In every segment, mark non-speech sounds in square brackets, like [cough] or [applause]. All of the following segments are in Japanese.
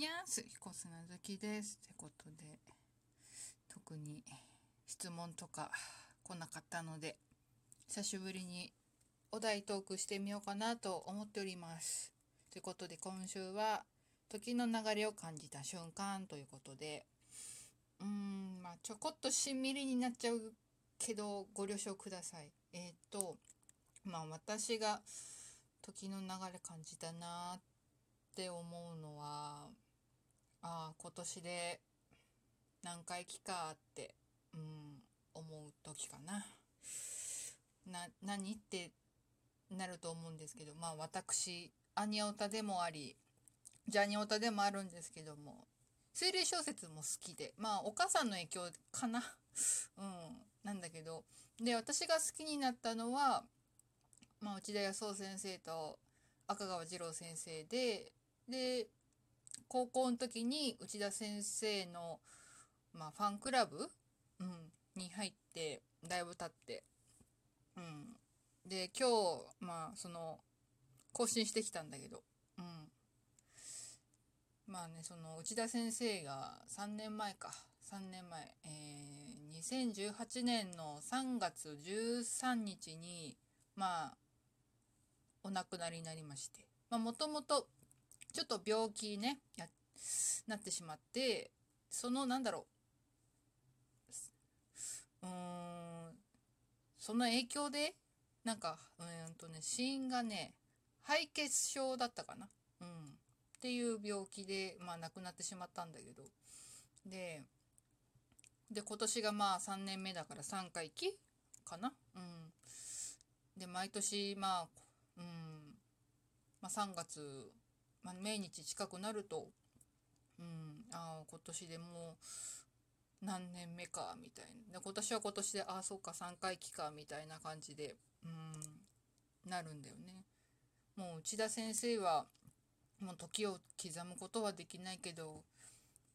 にゃーす、彦砂月です。ってことで、特に質問とか来なかったので、久しぶりにお題トークしてみようかなと思っております。ということで、今週は、時の流れを感じた瞬間ということで、うーん、まあ、ちょこっとしんみりになっちゃうけど、ご了承ください。えーっと、まあ、私が時の流れ感じたなって思うのは、ああ、今年で何回忌かって、うん、思う時かな。な、何ってなると思うんですけど、まあ私、アニオタでもあり、ジャニオタでもあるんですけども、推理小説も好きで、まあお母さんの影響かな。[laughs] うん、なんだけど、で、私が好きになったのは、まあ内田康夫先生と赤川次郎先生で、で、高校の時に内田先生の、まあ、ファンクラブ、うん、に入ってだいぶ経って、うん、で今日まあその更新してきたんだけど、うん、まあねその内田先生が3年前か。3年前、えー、2018年の3月13日にまあお亡くなりになりまして。まあもともとちょっと病気ねやなってしまってそのなんだろう。うーんその影響でなんかうーんとね死因がね敗血症だったかな、うん、っていう病気で、まあ、亡くなってしまったんだけど。でで今年がまあ3年目だから3回忌かな、うん、で毎年まあ、うん。まあ、3月まあ、命日近くなると、うん、あ、今年でもう何年目か、みたいな。で、今年は今年で、ああ、そうか、3回忌か、みたいな感じで、うん、なるんだよね。もう内田先生は、もう時を刻むことはできないけど、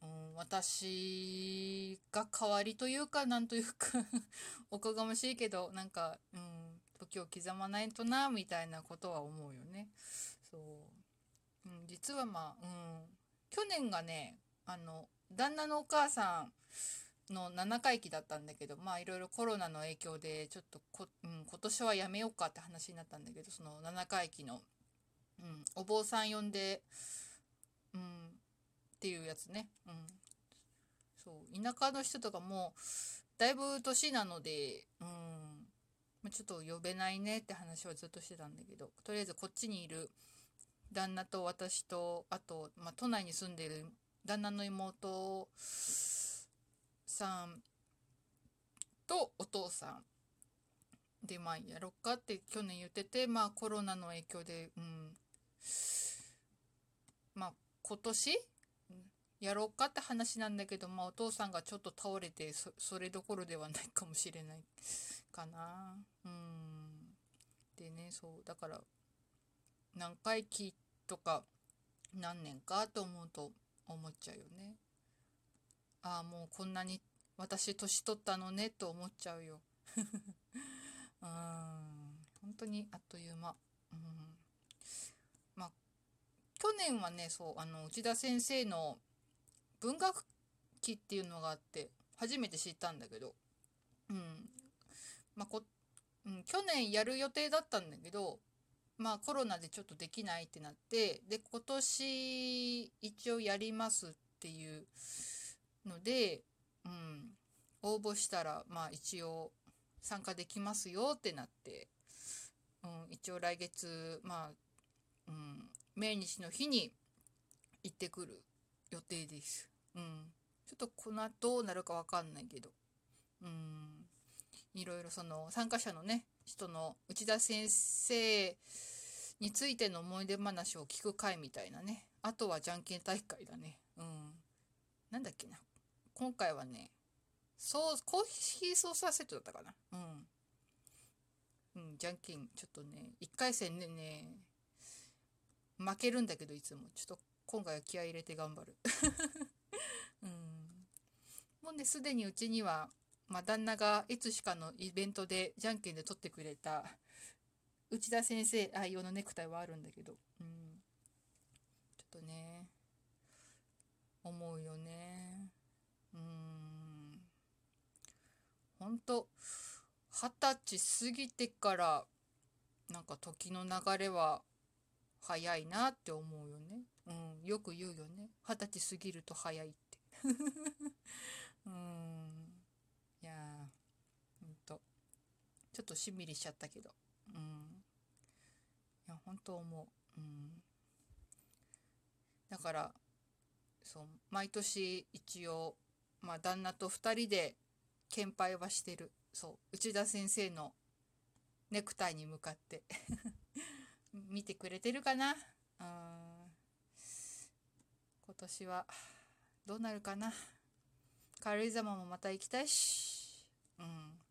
うん、私が代わりというか、なんというか [laughs] おこがましいけど、なんか、うん、時を刻まないとな、みたいなことは思うよね。う。ん、実はまあ、うん、去年がね、あの、旦那のお母さんの7回忌だったんだけど、まあいろいろコロナの影響で、ちょっとこ、うん、今年はやめようかって話になったんだけど、その7回忌の、うん、お坊さん呼んで、うん、っていうやつね。うん。そう、田舎の人とかも、だいぶ年なので、うん、ちょっと呼べないねって話はずっとしてたんだけど、とりあえずこっちにいる、旦那と私とあと、まあ、都内に住んでる旦那の妹さんとお父さん。でまあやろっかって去年言っててまあコロナの影響でうん。まあ今年？やろうかって話なんだけどまあお父さんがちょっと倒れてそそれどころではないかもしれないかな。うん。でねそうだから何回忌とか何年かと思うと思っちゃうよね。ああもうこんなに私年取ったのねと思っちゃうよ。[laughs] うん本当にあっという間。うん、まあ去年はねそうあの内田先生の文学期っていうのがあって初めて知ったんだけど、うんまあこうん、去年やる予定だったんだけどまあコロナでちょっとできないってなってで今年一応やりますっていうので、うん、応募したらまあ一応参加できますよってなって、うん、一応来月まあ、うん、命日の日に行ってくる予定です。うん、ちょっとこの後どうなるかわかんないけど、うん、いろいろその参加者のね人の内田先生についての思い出話を聞く会みたいなね。あとはじゃんけん大会だね。うん。なんだっけな。今回はね、そう、コーヒーソーサーセットだったかな。うん。うん、じゃんけん、ちょっとね、1回戦でね、負けるんだけどいつも。ちょっと今回は気合い入れて頑張る。[laughs] うん。もうね、すでにうちには、まあ、旦那がいつしかのイベントでじゃんけんで取ってくれた内田先生愛用のネクタイはあるんだけど、うん、ちょっとね思うよねうんほんと二十歳過ぎてからなんか時の流れは早いなって思うよね。うん、よく言うよね。二十歳過ぎると早いって。[laughs] うん。いやー、ほんと。ちょっとしんみりしちゃったけど。うん。いや、本当思う。うん。だから、そう、毎年一応、まあ、旦那と2人で献杯はしてる。そう、内田先生のネクタイに向かって [laughs] 見てくれてるかな？うん今年はどうなるかな？軽井沢もまた行きたいしうん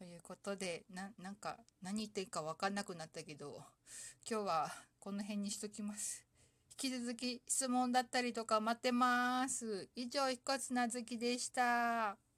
ということでななんか何言っていいか分かんなくなったけど今日はこの辺にしときます引き続き質問だったりとか待ってます以上、ひこつなずきでした。